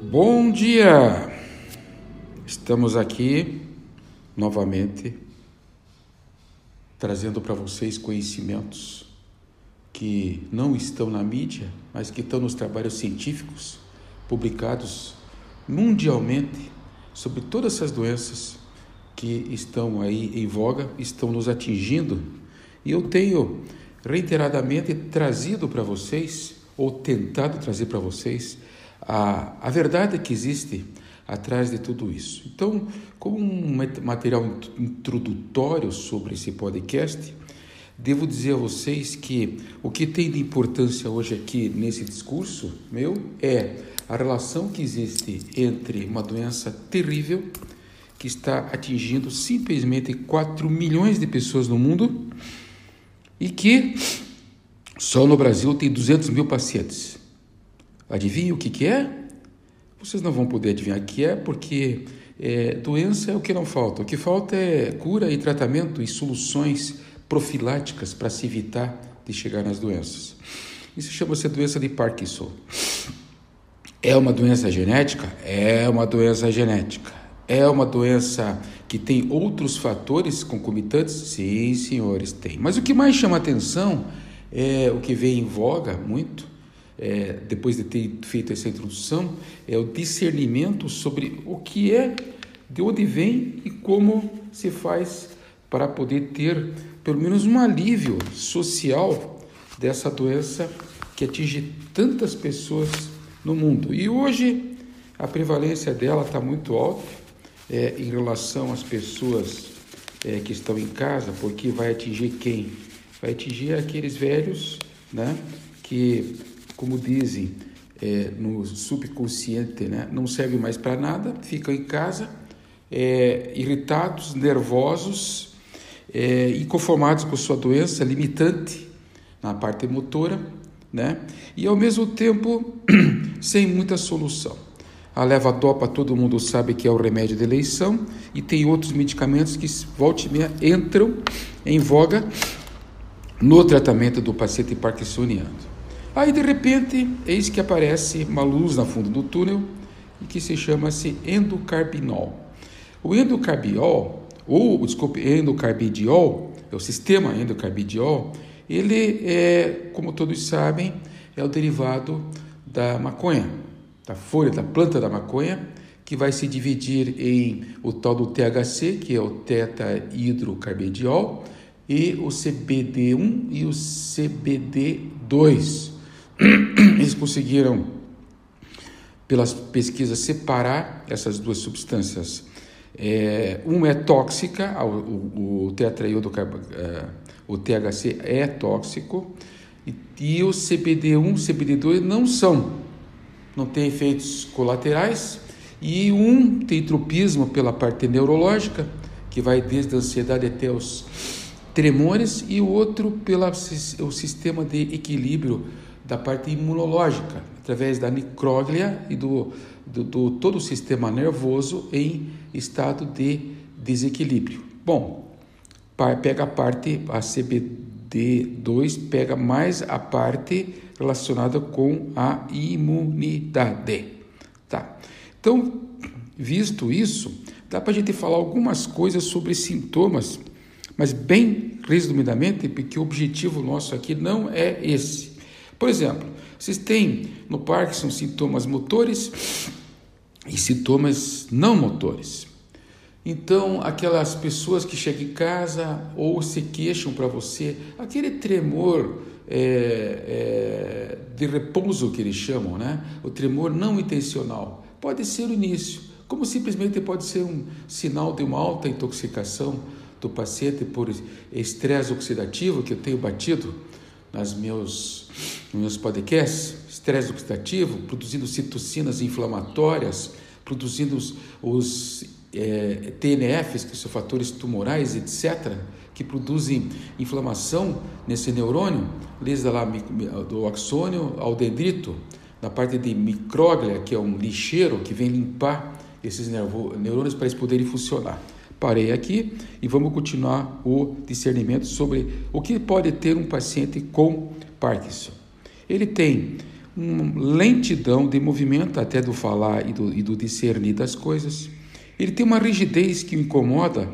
Bom dia! Estamos aqui novamente trazendo para vocês conhecimentos que não estão na mídia, mas que estão nos trabalhos científicos publicados mundialmente sobre todas essas doenças que estão aí em voga, estão nos atingindo. E eu tenho reiteradamente trazido para vocês, ou tentado trazer para vocês, a, a verdade que existe atrás de tudo isso. Então, como um material introdutório sobre esse podcast, devo dizer a vocês que o que tem de importância hoje aqui nesse discurso meu é a relação que existe entre uma doença terrível que está atingindo simplesmente 4 milhões de pessoas no mundo e que só no Brasil tem 200 mil pacientes. Adivinha o que, que é? Vocês não vão poder adivinhar o que é, porque é, doença é o que não falta. O que falta é cura e tratamento e soluções profiláticas para se evitar de chegar nas doenças. Isso chama-se doença de Parkinson. É uma doença genética? É uma doença genética. É uma doença que tem outros fatores concomitantes? Sim, senhores, tem. Mas o que mais chama atenção é o que vem em voga muito é, depois de ter feito essa introdução, é o discernimento sobre o que é, de onde vem e como se faz para poder ter pelo menos um alívio social dessa doença que atinge tantas pessoas no mundo. E hoje a prevalência dela está muito alta é, em relação às pessoas é, que estão em casa, porque vai atingir quem? Vai atingir aqueles velhos né, que como dizem é, no subconsciente, né? não serve mais para nada, ficam em casa é, irritados, nervosos, é, inconformados com sua doença limitante na parte motora, né? e ao mesmo tempo sem muita solução. A levodopa todo mundo sabe que é o remédio de eleição e tem outros medicamentos que volte meia entram em voga no tratamento do paciente parkinsoniano. Aí de repente, eis que aparece uma luz na fundo do túnel e que se chama-se endocarbinol. O endocarbiol, ou desculpe, endocarbidiol, é o sistema endocarbidiol, ele é, como todos sabem, é o derivado da maconha, da folha, da planta da maconha, que vai se dividir em o tal do THC, que é o teta-hidrocarbidiol, e o CBD1 e o CBD2. Eles conseguiram, pelas pesquisas, separar essas duas substâncias. É, uma é tóxica, o, o, tetraiodo, é, o THC é tóxico, e, e o CBD1 CBD2 não são, não tem efeitos colaterais, e um tem tropismo pela parte neurológica, que vai desde a ansiedade até os tremores, e o outro pelo sistema de equilíbrio da parte imunológica, através da micróglia e do, do, do todo o sistema nervoso em estado de desequilíbrio. Bom, pega a parte, a CBD2 pega mais a parte relacionada com a imunidade. Tá. Então, visto isso, dá para a gente falar algumas coisas sobre sintomas, mas bem resumidamente, porque o objetivo nosso aqui não é esse. Por exemplo, vocês têm no Parkinson sintomas motores e sintomas não motores. Então, aquelas pessoas que chegam em casa ou se queixam para você, aquele tremor é, é, de repouso que eles chamam, né? o tremor não intencional, pode ser o início, como simplesmente pode ser um sinal de uma alta intoxicação do paciente por estresse oxidativo que eu tenho batido nas meus, nos meus podcasts, estresse oxidativo, produzindo citocinas inflamatórias, produzindo os, os é, TNFs, que são fatores tumorais, etc., que produzem inflamação nesse neurônio, desde lá do axônio ao dendrito, na parte de micróglia, que é um lixeiro que vem limpar esses neurônios para eles poderem funcionar. Parei aqui e vamos continuar o discernimento sobre o que pode ter um paciente com Parkinson. Ele tem uma lentidão de movimento, até do falar e do, e do discernir das coisas. Ele tem uma rigidez que o incomoda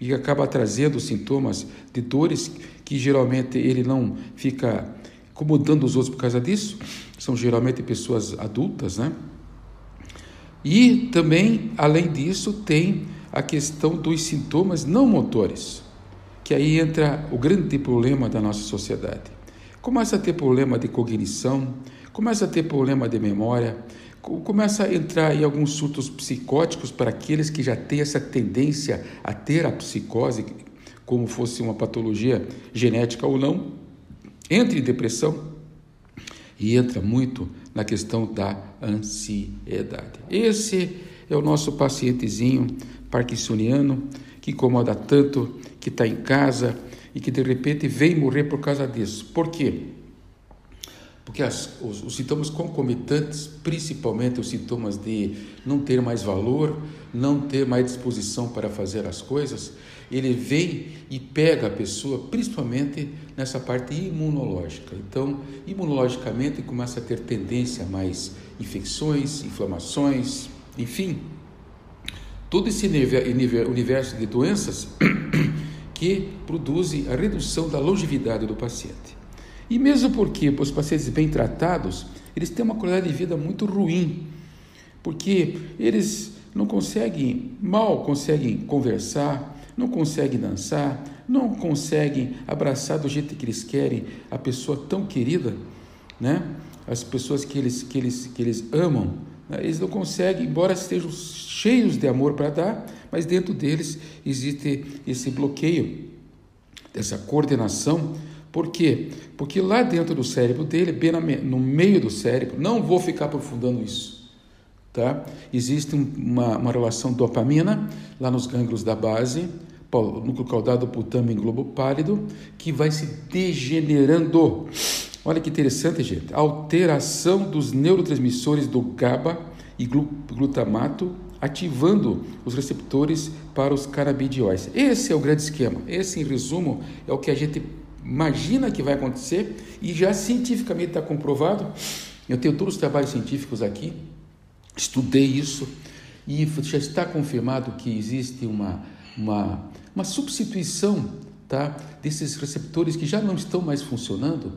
e acaba trazendo sintomas de dores que geralmente ele não fica incomodando os outros por causa disso. São geralmente pessoas adultas, né? E também, além disso, tem a questão dos sintomas não motores, que aí entra o grande problema da nossa sociedade. Começa a ter problema de cognição, começa a ter problema de memória, começa a entrar em alguns surtos psicóticos para aqueles que já têm essa tendência a ter a psicose, como fosse uma patologia genética ou não, entra em depressão e entra muito na questão da ansiedade. Esse é o nosso pacientezinho parkinsoniano que incomoda tanto, que está em casa e que de repente vem morrer por causa disso. Por quê? Porque as, os, os, sintomas concomitantes, principalmente os sintomas de não ter mais valor, não ter mais disposição para fazer as coisas, ele vem e pega a pessoa, principalmente nessa parte imunológica. Então, imunologicamente, começa a ter tendência a mais infecções, inflamações, enfim, todo esse universo de doenças que produzem a redução da longevidade do paciente. E mesmo porque os pacientes bem tratados, eles têm uma qualidade de vida muito ruim, porque eles não conseguem, mal conseguem conversar, não conseguem dançar, não conseguem abraçar do jeito que eles querem a pessoa tão querida, né? As pessoas que eles, que eles, que eles amam? Eles não conseguem, embora estejam cheios de amor para dar, mas dentro deles existe esse bloqueio, dessa coordenação por quê? Porque lá dentro do cérebro dele, bem no meio do cérebro, não vou ficar aprofundando isso, tá? Existe uma, uma relação dopamina lá nos gânglios da base, núcleo caudado do putame em globo pálido, que vai se degenerando. Olha que interessante, gente. alteração dos neurotransmissores do GABA e glutamato, ativando os receptores para os canabidióis. Esse é o grande esquema. Esse, em resumo, é o que a gente imagina que vai acontecer e já cientificamente está comprovado. Eu tenho todos os trabalhos científicos aqui, estudei isso e já está confirmado que existe uma, uma, uma substituição tá, desses receptores que já não estão mais funcionando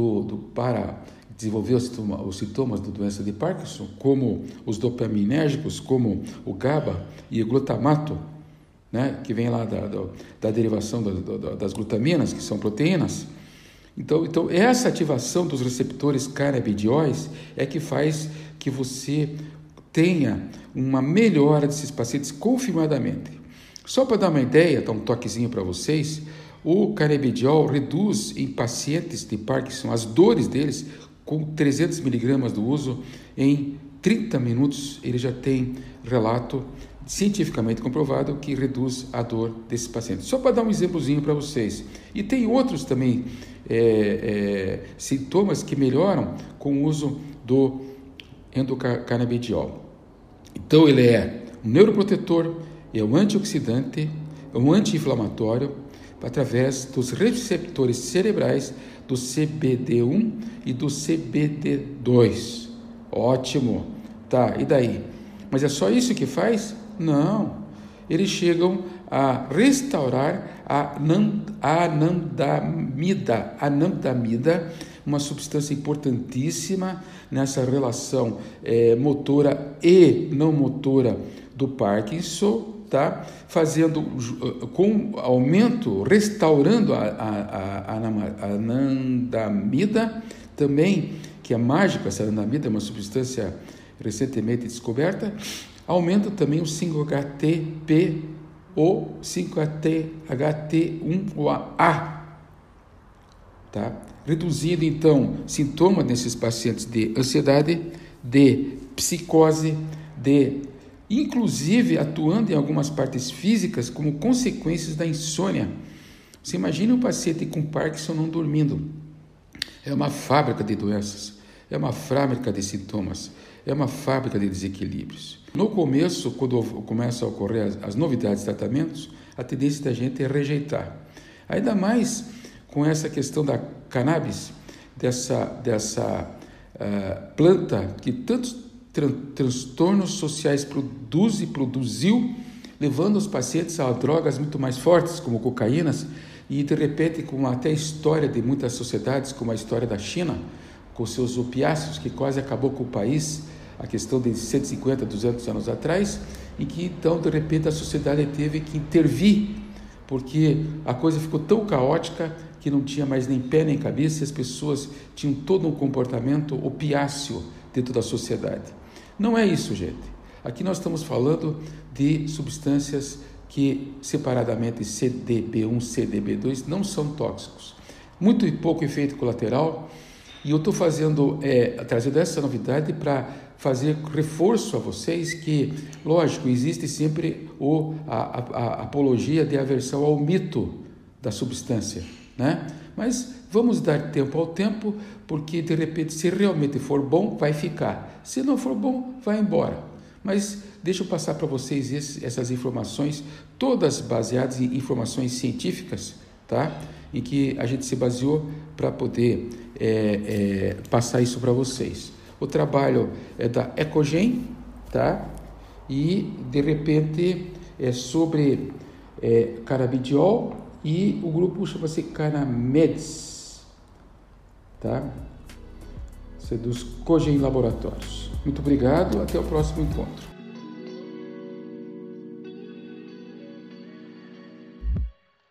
do, para desenvolver os, os sintomas da doença de Parkinson, como os dopaminérgicos, como o GABA e o glutamato, né, que vem lá da, da, da derivação da, das glutaminas, que são proteínas. Então, então, essa ativação dos receptores canabidióis é que faz que você tenha uma melhora desses pacientes confirmadamente. Só para dar uma ideia, dar um toquezinho para vocês, o canabidiol reduz em pacientes de Parkinson as dores deles com 300 miligramas do uso em 30 minutos. Ele já tem relato cientificamente comprovado que reduz a dor desses pacientes. Só para dar um exemplozinho para vocês. E tem outros também é, é, sintomas que melhoram com o uso do endocannabidiol. Então ele é um neuroprotetor, é um antioxidante, é um anti-inflamatório através dos receptores cerebrais do CBD1 e do CBD2. Ótimo. Tá, e daí? Mas é só isso que faz? Não. Eles chegam a restaurar a anandamida. Anandamida, uma substância importantíssima nessa relação é, motora e não motora do Parkinson, tá? fazendo com aumento, restaurando a, a, a, a anandamida, também, que é mágica, essa anandamida é uma substância recentemente descoberta, Aumenta também o 5-HTP ou 5-HT1A, tá? reduzindo então sintomas nesses pacientes de ansiedade, de psicose, de inclusive atuando em algumas partes físicas como consequências da insônia. Você imagina um paciente com Parkinson não dormindo. É uma fábrica de doenças, é uma fábrica de sintomas, é uma fábrica de desequilíbrios. No começo, quando começam a ocorrer as, novidades de tratamentos, a tendência da gente é rejeitar. Ainda mais com essa questão da cannabis, dessa, dessa uh, planta que tantos transtornos sociais produz e produziu, levando os pacientes a drogas muito mais fortes, como cocaínas, e de repente com até a história de muitas sociedades, como a história da China, com seus opiáceos, que quase acabou com o país, a questão de 150, 200 anos atrás, e que então de repente a sociedade teve que intervir, porque a coisa ficou tão caótica que não tinha mais nem pé nem cabeça, e as pessoas tinham todo um comportamento opiáceo dentro da sociedade. Não é isso, gente. Aqui nós estamos falando de substâncias que separadamente CDB1, CDB2 não são tóxicos. Muito pouco efeito colateral e eu estou fazendo, é, trazendo essa novidade para fazer reforço a vocês que, lógico, existe sempre o, a, a, a apologia de aversão ao mito da substância, né? Mas vamos dar tempo ao tempo, porque de repente, se realmente for bom, vai ficar. Se não for bom, vai embora. Mas deixa eu passar para vocês esse, essas informações, todas baseadas em informações científicas, tá? Em que a gente se baseou para poder é, é, passar isso para vocês. O trabalho é da Ecogen, tá? E de repente é sobre é, carabidiol e o grupo chama-se Canameds, tá? Isso é Cogen Laboratórios. Muito obrigado, até o próximo encontro.